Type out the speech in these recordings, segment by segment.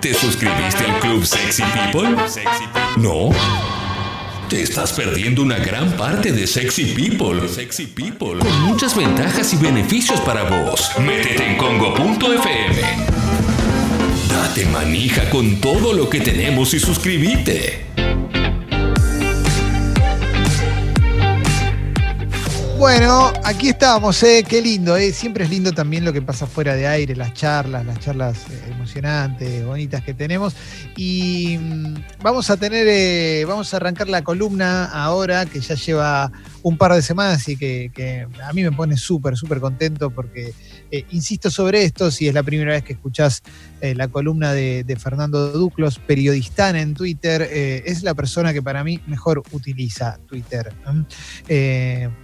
¿Te suscribiste al Club Sexy People? ¿No? Te estás perdiendo una gran parte de Sexy People. Sexy People. Con muchas ventajas y beneficios para vos. Métete en congo.fm. Date manija con todo lo que tenemos y suscríbete. Bueno, aquí estamos, ¿eh? qué lindo, ¿eh? siempre es lindo también lo que pasa fuera de aire, las charlas, las charlas eh, emocionantes, bonitas que tenemos. Y mm, vamos a tener, eh, vamos a arrancar la columna ahora, que ya lleva un par de semanas y que, a mí me pone súper, súper contento porque eh, insisto sobre esto, si es la primera vez que escuchás la columna de, Fernando Duclos, periodista en Twitter, es la persona que para mí mejor utiliza Twitter.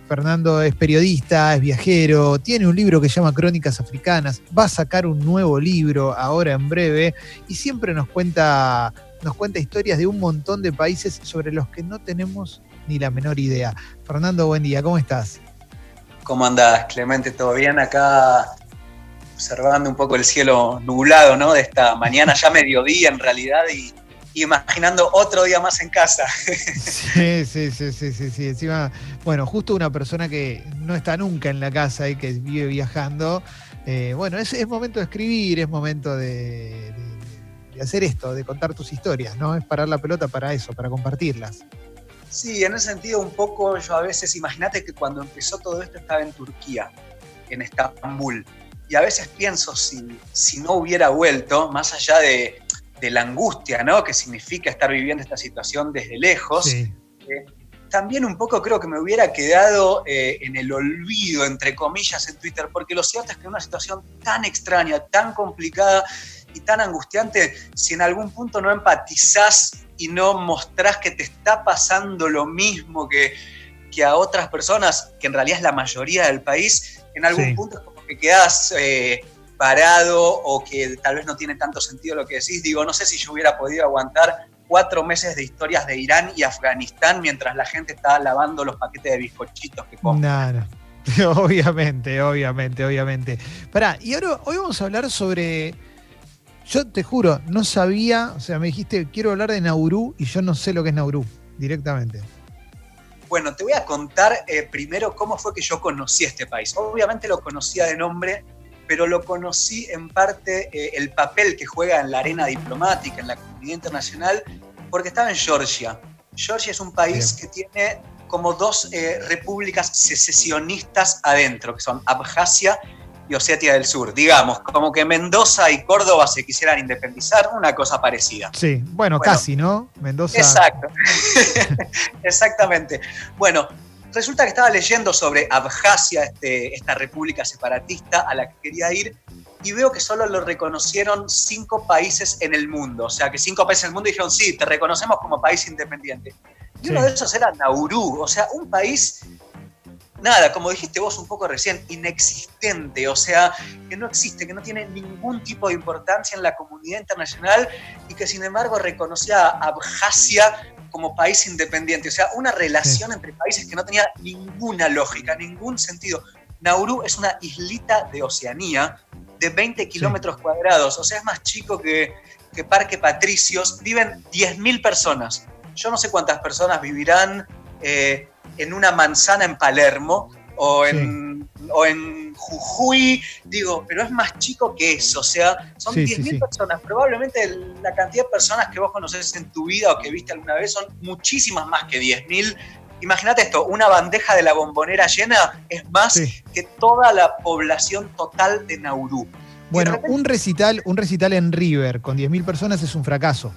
Fernando es periodista, es viajero, tiene un libro que se llama Crónicas Africanas, va a sacar un nuevo libro ahora en breve y siempre nos cuenta, nos cuenta historias de un montón de países sobre los que no tenemos ni la menor idea. Fernando, buen día, ¿cómo estás? ¿Cómo andás, Clemente? ¿Todo bien? Acá observando un poco el cielo nublado, ¿no? De esta mañana, ya mediodía en realidad, y imaginando otro día más en casa. Sí, sí, sí, sí, sí, sí. Encima, bueno, justo una persona que no está nunca en la casa y que vive viajando. Eh, bueno, es, es, momento de escribir, es momento de, hacer esto, de contar tus historias, ¿no? Es parar la pelota para eso, para compartirlas. Sí, en ese sentido un poco yo a veces, imagínate que cuando empezó todo esto estaba en Turquía, en Estambul, y a veces pienso si, si no hubiera vuelto, más allá de, de la angustia, ¿no? Que significa estar viviendo esta situación desde lejos. Eh, también un poco creo que me hubiera quedado eh, en el olvido, entre comillas, en Twitter, porque lo cierto es que en una situación tan extraña, tan complicada y tan angustiante, si en algún punto no empatizás y no mostrás que te está pasando lo mismo que, que a otras personas, que en realidad es la mayoría del país, en algún punto es como que quedás... Eh, parado o que tal vez no tiene tanto sentido lo que decís. Digo, no sé si yo hubiera podido aguantar cuatro meses de historias de Irán y Afganistán mientras la gente estaba lavando los paquetes de bizcochitos que comen. Nada. Obviamente, obviamente, obviamente. Pará, y ahora hoy vamos a hablar sobre. Yo te juro, no sabía, o sea, me dijiste, quiero hablar de Nauru y yo no sé lo que es Nauru, directamente. Bueno, te voy a contar eh, primero cómo fue que yo conocí este país. Obviamente lo conocía de nombre, pero lo conocí en parte eh, el papel que juega en la arena diplomática, en la comunidad internacional, porque estaba en Georgia. Georgia es un país que tiene como dos eh, repúblicas secesionistas adentro, que son Abjasia y Osetia del Sur. Digamos, como que Mendoza y Córdoba se quisieran independizar, una cosa parecida. Sí, bueno, bueno casi, ¿no? Mendoza. Exacto. Exactamente. Bueno, resulta que estaba leyendo sobre Abjasia, este, esta república separatista a la que quería ir, y veo que solo lo reconocieron cinco países en el mundo. O sea, que cinco países en el mundo dijeron, sí, te reconocemos como país independiente. Y uno de esos era Nauru, o sea, un país, nada, como dijiste vos un poco recién, inexistente, o sea, que no existe, que no tiene ningún tipo de importancia en la comunidad internacional y que sin embargo reconocía a Abjasia como país independiente. O sea, una relación entre países que no tenía ninguna lógica, ningún sentido. Nauru es una islita de Oceanía de 20 kilómetros cuadrados, o sea, es más chico que, que Parque Patricios. Viven 10.000 personas. Yo no sé cuántas personas vivirán eh, en una manzana en Palermo o en, o en Jujuy, digo, pero es más chico que eso, o sea, son 10.000 personas, probablemente la cantidad de personas que vos conoces en tu vida o que viste alguna vez son muchísimas más que 10.000. Imagínate esto, una bandeja de la bombonera llena es más que toda la población total de Nauru. Bueno, un recital, un recital en River con 10.000 personas es un fracaso.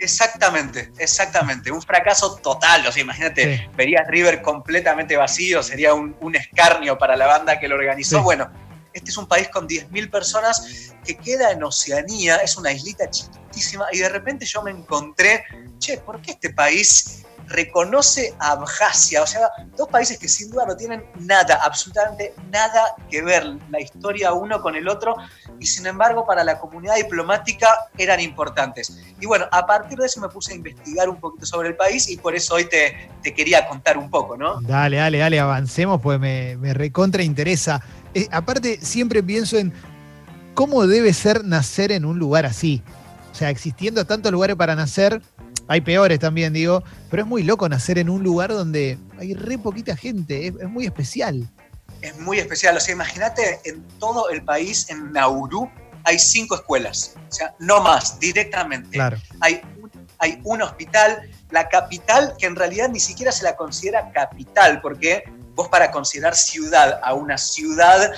Exactamente, exactamente. Un fracaso total. O sea, imagínate, verías River completamente vacío, sería un, escarnio para la banda que lo organizó. Bueno, este es un país con 10.000 personas que queda en Oceanía, es una islita chiquitísima, y de repente yo me encontré, che, ¿por qué este país reconoce a Abjasia, o sea, dos países que sin duda no tienen nada, absolutamente nada que ver la historia uno con el otro, y sin embargo para la comunidad diplomática eran importantes. Y bueno, a partir de eso me puse a investigar un poquito sobre el país y por eso hoy te, quería contar un poco, ¿no? Dale, dale, dale, avancemos, pues me, me recontra interesa. Eh, aparte, siempre pienso en cómo debe ser nacer en un lugar así. o sea, existiendo tantos lugares para nacer, hay peores también, digo, pero es muy loco nacer en un lugar donde hay re poquita gente, es, muy especial. Es muy especial, o sea, imagínate en todo el país, en Nauru, hay cinco escuelas, o sea, no más, directamente. Claro. Hay, hay un hospital, la capital, que en realidad ni siquiera se la considera capital, porque vos para considerar ciudad a una ciudad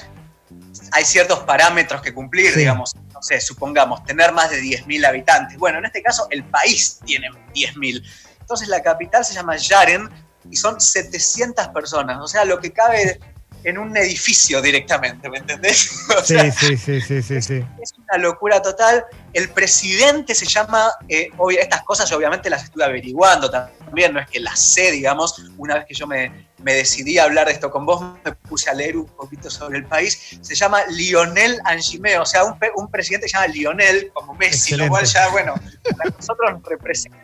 hay ciertos parámetros que cumplir, digamos, no sé, supongamos, tener más de 10.000 habitantes. Bueno, en este caso el país tiene 10.000. Entonces la capital se llama Yaren y son 700 personas, o sea, lo que cabe en un edificio directamente, ¿me entendés? sí, sí, sí, sí, sí, sí, Es una locura total. El presidente se llama, eh, estas cosas obviamente las estuve averiguando también, no es que las sé, digamos, una vez que yo me, decidí a hablar de esto con vos, me puse a leer un poquito sobre el país, se llama Lionel Angimé, o sea, un, un presidente se llama Lionel, como Messi, lo cual ya, bueno, para nosotros nos representa.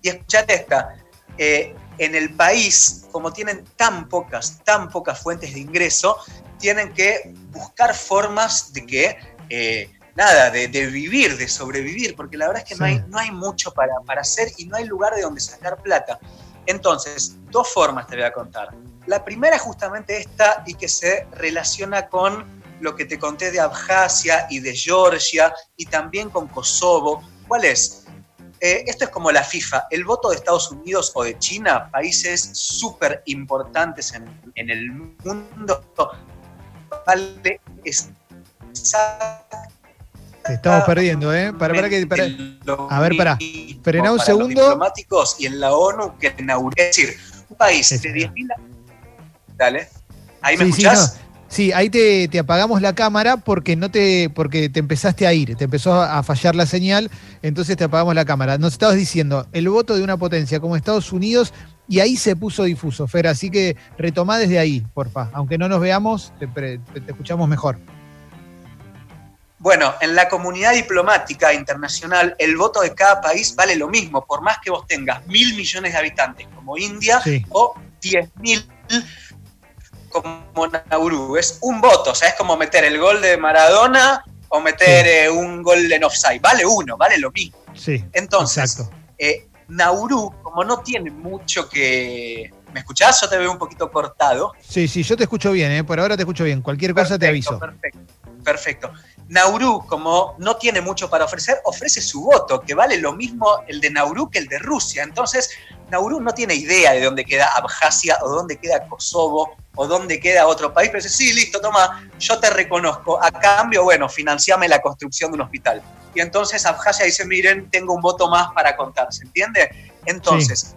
Y escuchate esta, eh, en el país, como tienen tan pocas, tan pocas fuentes de ingreso, tienen que buscar formas de que, eh, nada, de, vivir, de sobrevivir, porque la verdad es que no, hay, no hay mucho para, para hacer y no hay lugar de donde sacar plata. Entonces, dos formas te voy a contar. La primera es justamente esta y que se relaciona con lo que te conté de Abjasia y de Georgia y también con Kosovo. ¿Cuál es? Eh, esto es como la FIFA. El voto de Estados Unidos o de China, países súper importantes en, el mundo, vale Te estamos perdiendo, ¿eh? Para, para que, a ver, para. Frená un segundo. Los diplomáticos y en la ONU que inauguró. Es decir, un país de 10.000. Dale. ¿Ahí me escuchás? Sí, ahí te, apagamos la cámara porque no te, porque te empezaste a ir, te empezó a fallar la señal, entonces te apagamos la cámara. Nos estabas diciendo el voto de una potencia como Estados Unidos y ahí se puso difuso, Fer, así que retomá desde ahí, porfa. Aunque no nos veamos, te, te escuchamos mejor. Bueno, en la comunidad diplomática internacional, el voto de cada país vale lo mismo, por más que vos tengas mil millones de habitantes como India o diez mil como Nauru, es un voto, o sea, es como meter el gol de Maradona o meter eh, un gol en offside, vale uno, vale lo mismo. Sí. Entonces, eh, Nauru, como no tiene mucho que... ¿Me escuchás? Yo te veo un poquito cortado. Sí, sí, yo te escucho bien, ¿eh? por ahora te escucho bien. Cualquier cosa te aviso. Perfecto, perfecto. Nauru, como no tiene mucho para ofrecer, ofrece su voto, que vale lo mismo el de Nauru que el de Rusia. Entonces, Nauru no tiene idea de dónde queda Abjasia o dónde queda Kosovo o dónde queda otro país, pero dice, sí, listo, toma, yo te reconozco. A cambio, bueno, financiame la construcción de un hospital. Y entonces Abjasia dice, miren, tengo un voto más para contar, ¿se entiende? Entonces,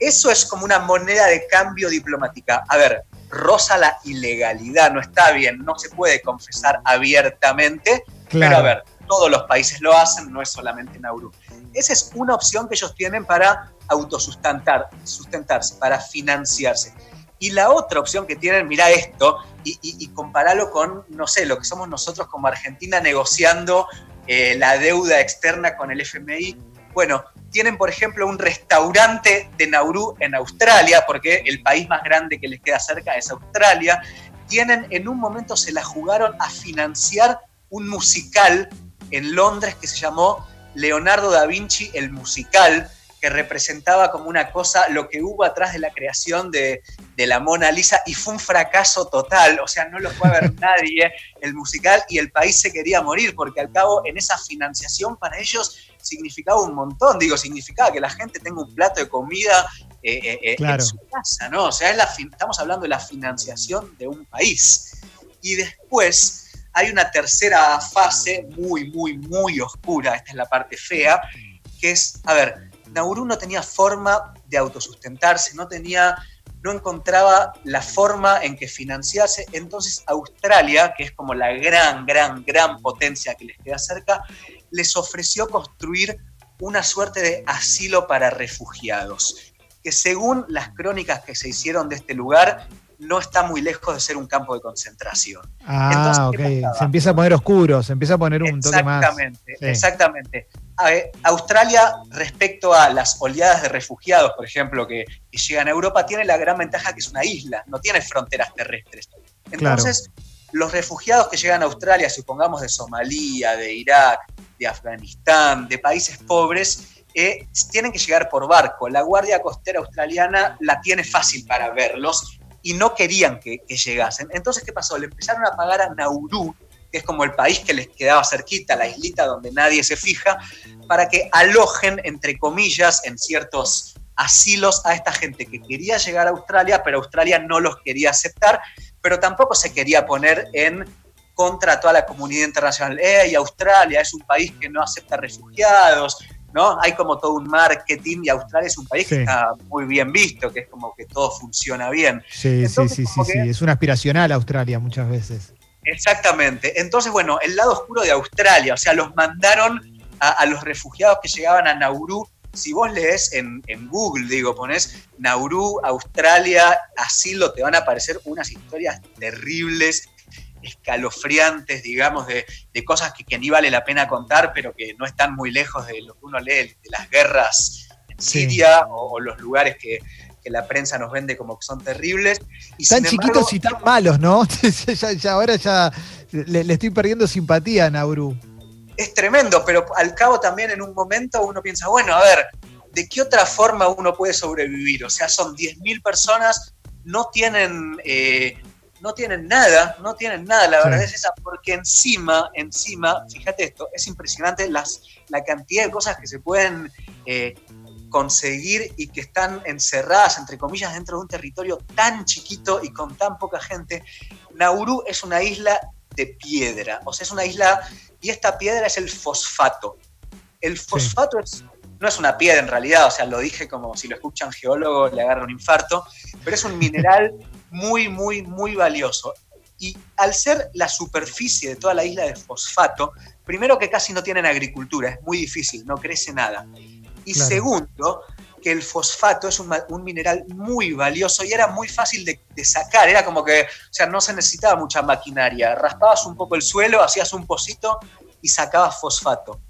eso es como una moneda de cambio diplomática. A ver, rosa la ilegalidad, no está bien, no se puede confesar abiertamente, pero a ver, todos los países lo hacen, no es solamente Nauru. Esa es una opción que ellos tienen para autosustentar, sustentarse, para financiarse. Y la otra opción que tienen, mira esto, y, y, comparalo con, no sé, lo que somos nosotros como Argentina negociando eh, la deuda externa con el FMI. Bueno, tienen, por ejemplo, un restaurante de Nauru en Australia, porque el país más grande que les queda cerca es Australia. Tienen, en un momento se la jugaron a financiar un musical en Londres que se llamó Leonardo da Vinci, el musical, que representaba como una cosa lo que hubo atrás de la creación de, la Mona Lisa y fue un fracaso total, o sea, no lo fue a ver nadie el musical y el país se quería morir porque al cabo en esa financiación para ellos significaba un montón, digo, significaba que la gente tenga un plato de comida eh, eh, eh, en su casa, ¿no? O sea, estamos hablando de la financiación de un país. Y después hay una tercera fase muy, muy, muy oscura, esta es la parte fea, que es, a ver, Nauru no tenía forma de autosustentarse, no tenía, no encontraba la forma en que financiarse. Entonces Australia, que es como la gran, gran, gran potencia que les queda cerca, les ofreció construir una suerte de asilo para refugiados, que según las crónicas que se hicieron de este lugar, no está muy lejos de ser un campo de concentración. Ah, ok. Se empieza a poner oscuro, se empieza a poner un toque más. Exactamente, exactamente. Australia, respecto a las oleadas de refugiados, por ejemplo, que, llegan a Europa, tiene la gran ventaja que es una isla, no tiene fronteras terrestres. Entonces, los refugiados que llegan a Australia, supongamos de Somalia, de Irak, de Afganistán, de países pobres, eh, tienen que llegar por barco. La Guardia Costera Australiana la tiene fácil para verlos y no querían que, llegasen. Entonces, ¿qué pasó? Le empezaron a pagar a Nauru, que es como el país que les quedaba cerquita, la islita donde nadie se fija, para que alojen, entre comillas, en ciertos asilos a esta gente que quería llegar a Australia, pero Australia no los quería aceptar, pero tampoco se quería poner en contra toda la comunidad internacional. ¡Ey, Australia es un país que no acepta refugiados! ¿no? Hay como todo un marketing y Australia es un país que está muy bien visto, que es como que todo funciona bien. Sí, sí, sí, sí, sí, es una aspiracional Australia muchas veces. Exactamente. Entonces, bueno, el lado oscuro de Australia, o sea, los mandaron a, a los refugiados que llegaban a Nauru si vos lees en, Google, digo, pones Nauru, Australia, asilo, te van a aparecer unas historias terribles, escalofriantes, digamos, de, cosas que, ni vale la pena contar, pero que no están muy lejos de lo que uno lee, de las guerras en Siria o, los lugares que, la prensa nos vende como que son terribles. Y tan chiquitos y tan malos, ¿no? ya, ahora ya le, le, estoy perdiendo simpatía a Nauru es tremendo, pero al cabo también en un momento uno piensa, bueno, a ver, ¿de qué otra forma uno puede sobrevivir? O sea, son 10.000 personas, no tienen, eh, no tienen nada, no tienen nada, la verdad es esa, porque encima, encima, fíjate esto, es impresionante las, la cantidad de cosas que se pueden eh, conseguir y que están encerradas, entre comillas, dentro de un territorio tan chiquito y con tan poca gente. Nauru es una isla de piedra, o sea, es una isla y esta piedra es el fosfato. El fosfato no es una piedra en realidad, o sea, lo dije como si lo escuchan geólogos le agarra un infarto, pero es un mineral muy, muy, muy valioso. Y al ser la superficie de toda la isla de fosfato, primero que casi no tienen agricultura, es muy difícil, no crece nada. Y segundo, que el fosfato es un, mineral muy valioso y era muy fácil de, sacar, era como que, o sea, no se necesitaba mucha maquinaria, raspabas un poco el suelo, hacías un pocito y sacabas fosfato.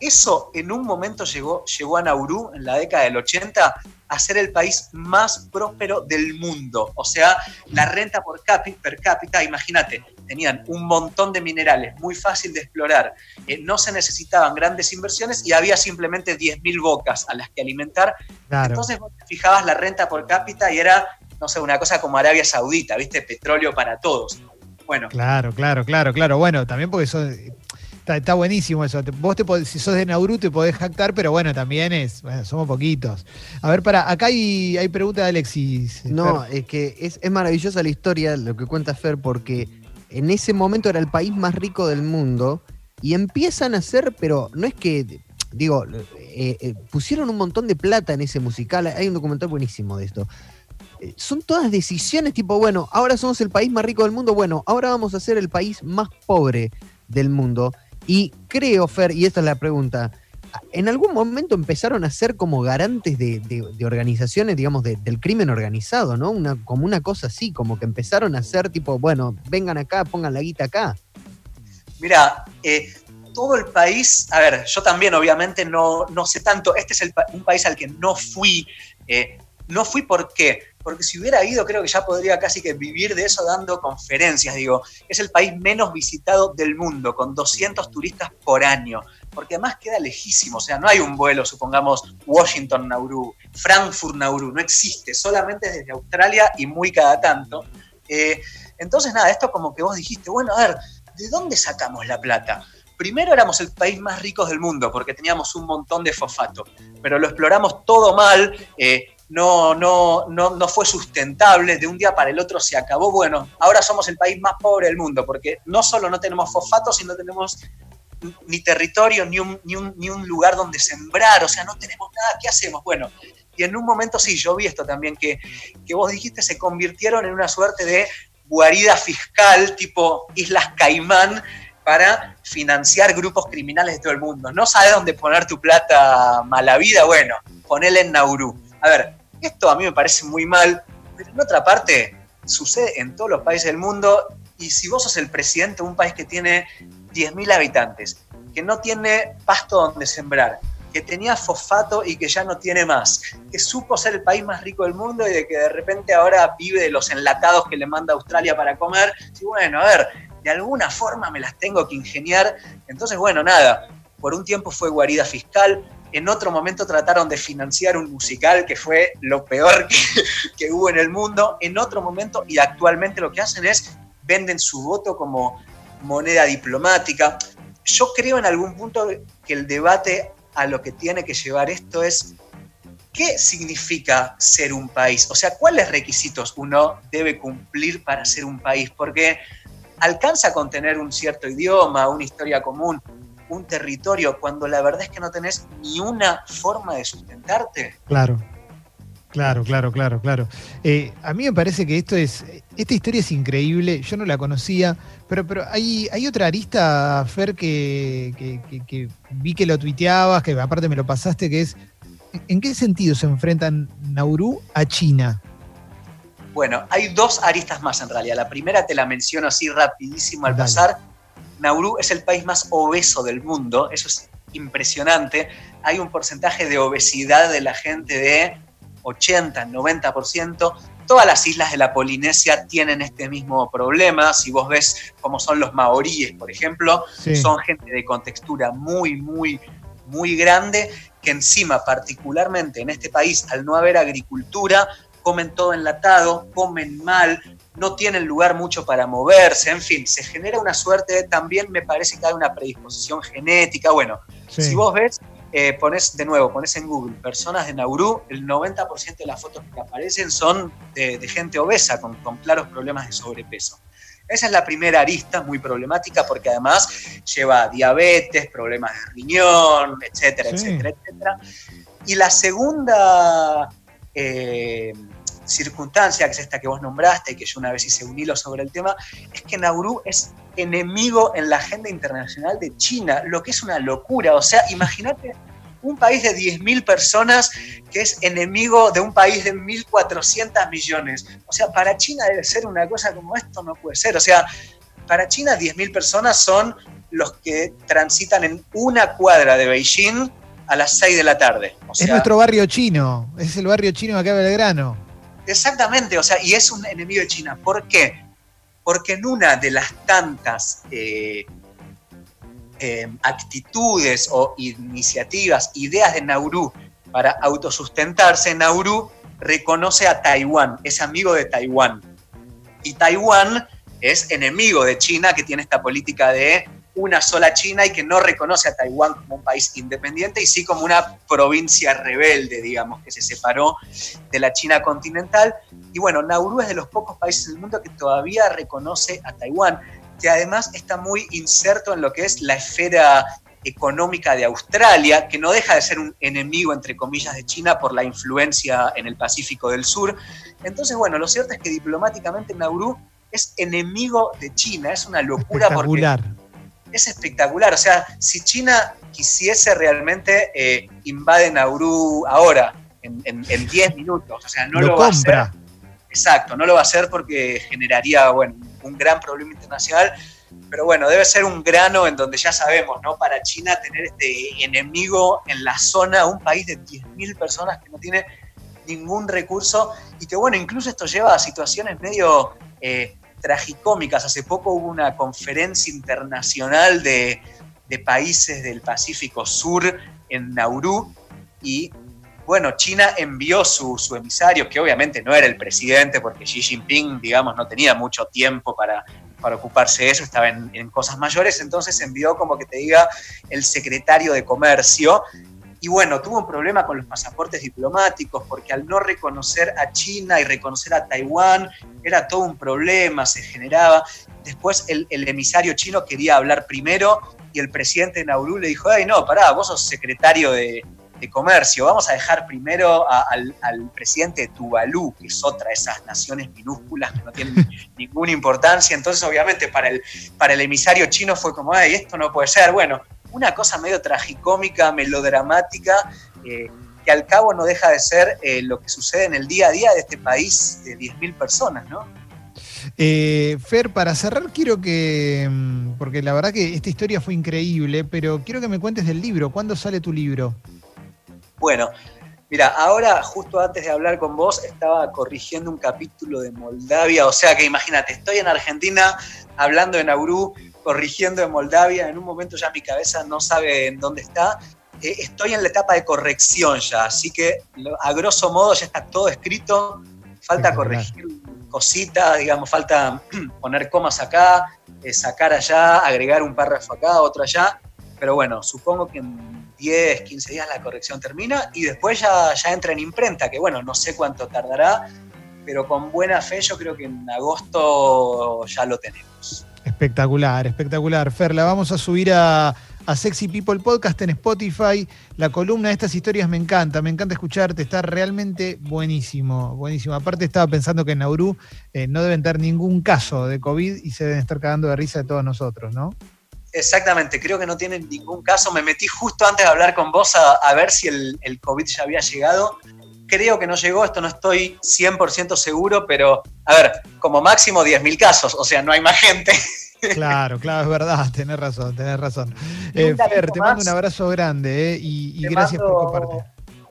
Eso en un momento llegó, llegó a Nauru en la década del 80 a ser el país más próspero del mundo. O sea, la renta por per cápita, imagínate, tenían un montón de minerales, muy fácil de explorar, eh, no se necesitaban grandes inversiones y había simplemente 10.000 bocas a las que alimentar. Entonces vos te fijabas la renta por cápita y era, no sé, una cosa como Arabia Saudita, ¿viste? Petróleo para todos. Bueno. Claro, claro, claro, claro. Bueno, también porque son, Está, buenísimo eso. Vos te si sos de Nauru te podés jactar, pero bueno, también es, bueno, somos poquitos. A ver, para, acá hay, hay pregunta de Alexis. No, es que es, maravillosa la historia, lo que cuenta Fer, porque en ese momento era el país más rico del mundo y empiezan a hacer, pero no es que, digo, eh, eh, pusieron un montón de plata en ese musical. Hay un documental buenísimo de esto eh, son todas decisiones tipo, bueno, ahora somos el país más rico del mundo, bueno, ahora vamos a ser el país más pobre del mundo. Y creo, Fer, y esta es la pregunta, ¿en algún momento empezaron a ser como garantes de, organizaciones, digamos, del crimen organizado, ¿no? Como una cosa así, como que empezaron a ser tipo, bueno, vengan acá, pongan la guita acá. Mira, eh, todo el país, a ver, yo también obviamente no, sé tanto, este es un país al que no fui, eh, no fui porque porque si hubiera ido creo que ya podría casi que vivir de eso dando conferencias, digo, es el país menos visitado del mundo, con 200 turistas por año, porque además queda lejísimo, o sea, no hay un vuelo, supongamos, Washington-Nauru, Frankfurt-Nauru, no existe, solamente desde Australia y muy cada tanto. Eh, entonces, nada, esto como que vos dijiste, bueno, a ver, ¿de dónde sacamos la plata? Primero éramos el país más rico del mundo porque teníamos un montón de fosfato, pero lo exploramos todo mal, eh, no, no, no, no fue sustentable, de un día para el otro se acabó. Bueno, ahora somos el país más pobre del mundo, porque no solo no tenemos fosfato, sino tenemos ni territorio, ni un, ni un, ni un lugar donde sembrar, o sea, no tenemos nada, ¿qué hacemos? Bueno, y en un momento sí, yo vi esto también, que, que vos dijiste, se convirtieron en una suerte de guarida fiscal tipo Islas Caimán para financiar grupos criminales de todo el mundo. No sabes dónde poner tu plata mala vida, bueno, ponele en Nauru. A ver, esto a mí me parece muy mal, pero en otra parte sucede en todos los países del mundo y si vos sos el presidente de un país que tiene 10.000 habitantes, que no tiene pasto donde sembrar, que tenía fosfato y que ya no tiene más, que supo ser el país más rico del mundo y de que de repente ahora vive de los enlatados que le manda Australia para comer. Y bueno, a ver, de alguna forma me las tengo que ingeniar. Entonces, bueno, nada, por un tiempo fue guarida fiscal, en otro momento trataron de financiar un musical que fue lo peor que, hubo en el mundo. En otro momento, y actualmente lo que hacen es venden su voto como moneda diplomática. Yo creo en algún punto que el debate a lo que tiene que llevar esto es qué significa ser un país, o sea, cuáles requisitos uno debe cumplir para ser un país, porque alcanza con tener un cierto idioma, una historia común, un territorio, cuando la verdad es que no tenés ni una forma de sustentarte. Claro. Claro, claro, claro, claro. Eh, a mí me parece que esto es, esta historia es increíble, yo no la conocía, pero, pero hay, hay otra arista, Fer, que, que, vi que lo tuiteabas, que aparte me lo pasaste, que es, ¿en qué sentido se enfrentan Nauru a China? Bueno, hay dos aristas más en realidad. La primera te la menciono así rapidísimo al pasar. Nauru es el país más obeso del mundo, eso es impresionante. Hay un porcentaje de obesidad de la gente de 80, 90%. Todas las islas de la Polinesia tienen este mismo problema. Si vos ves cómo son los maoríes, por ejemplo, son gente de contextura muy, muy, muy grande, que encima, particularmente en este país, al no haber agricultura, comen todo enlatado, comen mal, no tienen lugar mucho para moverse, en fin, se genera una suerte, también me parece que hay una predisposición genética. Bueno, si vos ves, eh, pones de nuevo, pones en Google personas de Nauru, el 90% de las fotos que aparecen son de, gente obesa, con, claros problemas de sobrepeso. Esa es la primera arista, muy problemática, porque además lleva diabetes, problemas de riñón, etcétera, etcétera, etcétera. Y la segunda eh, circunstancia, que es esta que vos nombraste, y que yo una vez hice un hilo sobre el tema, es que Nauru es enemigo en la agenda internacional de China, lo que es una locura. O sea, imagínate un país de 10.000 personas que es enemigo de un país de 1.400 millones. O sea, para China debe ser una cosa como esto, no puede ser. O sea, para China 10.000 personas son los que transitan en una cuadra de Beijing a las 6 de la tarde. es nuestro barrio chino, es el barrio chino de acá de Belgrano. Exactamente, o sea, y es un enemigo de China. ¿Por qué? Porque en una de las tantas eh, eh, actitudes o iniciativas, ideas de Nauru para autosustentarse, Nauru reconoce a Taiwán, es amigo de Taiwán. Y Taiwán es enemigo de China, que tiene esta política de una sola China y que no reconoce a Taiwán como un país independiente y sí como una provincia rebelde, digamos, que se separó de la China continental. Y bueno, Nauru es de los pocos países del mundo que todavía reconoce a Taiwán, que además está muy inserto en lo que es la esfera económica de Australia, que no deja de ser un enemigo, entre comillas, de China por la influencia en el Pacífico del Sur. Entonces, bueno, lo cierto es que diplomáticamente Nauru es enemigo de China, es una locura porque es espectacular. O sea, si China quisiese realmente, eh, invade Nauru ahora, en 10 minutos. O sea, no lo, va a hacer. Exacto, no lo va a hacer porque generaría, bueno, un gran problema internacional. Pero bueno, debe ser un grano en donde ya sabemos, ¿no? Para China tener este enemigo en la zona, un país de 10.000 personas que no tiene ningún recurso y que, bueno, incluso esto lleva a situaciones medio eh, tragicómicas. Hace poco hubo una conferencia internacional de, países del Pacífico Sur en Nauru y bueno, China envió su, emisario, que obviamente no era el presidente, porque Xi Jinping, digamos, no tenía mucho tiempo para, para ocuparse de eso, estaba en, en, cosas mayores, entonces envió como que te diga el secretario de Comercio, y bueno, tuvo un problema con los pasaportes diplomáticos porque al no reconocer a China y reconocer a Taiwán era todo un problema, se generaba. Después el, emisario chino quería hablar primero y el presidente Nauru le dijo, ay no, pará, vos sos secretario de, comercio, vamos a dejar primero al, presidente de Tuvalu, que es otra de esas naciones minúsculas que no tienen ninguna importancia. Entonces, obviamente, para el, para el emisario chino fue como, ay, esto no puede ser. Bueno, una cosa medio tragicómica, melodramática, eh, que al cabo no deja de ser eh, lo que sucede en el día a día de este país de 10.000 personas, ¿no? Eh, Fer, para cerrar quiero que, mm, porque la verdad que esta historia fue increíble, pero quiero que me cuentes del libro. ¿Cuándo sale tu libro? Bueno, mira, ahora justo antes de hablar con vos estaba corrigiendo un capítulo de Moldavia, o sea que imagínate, estoy en Argentina hablando de Nauru, corrigiendo de Moldavia, en un momento ya mi cabeza no sabe en dónde está. Eh, estoy en la etapa de corrección ya, así que a grosso modo ya está todo escrito, falta corregir cositas, digamos, falta poner comas acá, eh, sacar allá, agregar un párrafo acá, otro allá, pero bueno, supongo que en 10, 15 días la corrección termina y después ya, ya entra en imprenta, que bueno, no sé cuánto tardará, pero con buena fe yo creo que en agosto ya lo tenemos. Espectacular, espectacular. Fer, la vamos a subir a, Sexy People Podcast en Spotify. La columna de estas historias me encanta, me encanta escucharte, está realmente buenísimo, buenísimo. Aparte estaba pensando que en Nauru eh, no deben tener ningún caso de COVID y se deben estar cagando de risa de todos nosotros, ¿no? Exactamente, creo que no tienen ningún caso. Me metí justo antes de hablar con vos a, ver si el, el, COVID ya había llegado. Creo que no llegó, esto no estoy 100% seguro, pero a ver, como máximo 10.000 casos, o sea, no hay más gente. Claro, claro, es verdad, tenés razón, tenés razón. Eh, Fer, te mando un abrazo grande eh, y, gracias por compartir.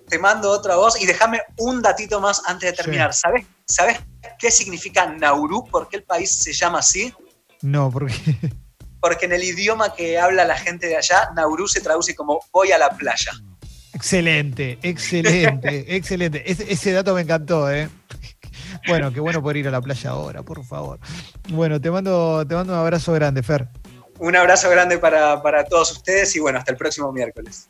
Te mando otra voz y déjame un datito más antes de terminar. ¿Sabes, ¿Sabes qué significa Nauru? ¿Por qué el país se llama así? No, porque porque en el idioma que habla la gente de allá, Nauru se traduce como voy a la playa. Excelente, excelente, excelente. Ese, dato me encantó, ¿eh? Bueno, qué bueno poder ir a la playa ahora, por favor. Bueno, te mando, te mando un abrazo grande, Fer. Un abrazo grande para, para todos ustedes y bueno, hasta el próximo miércoles.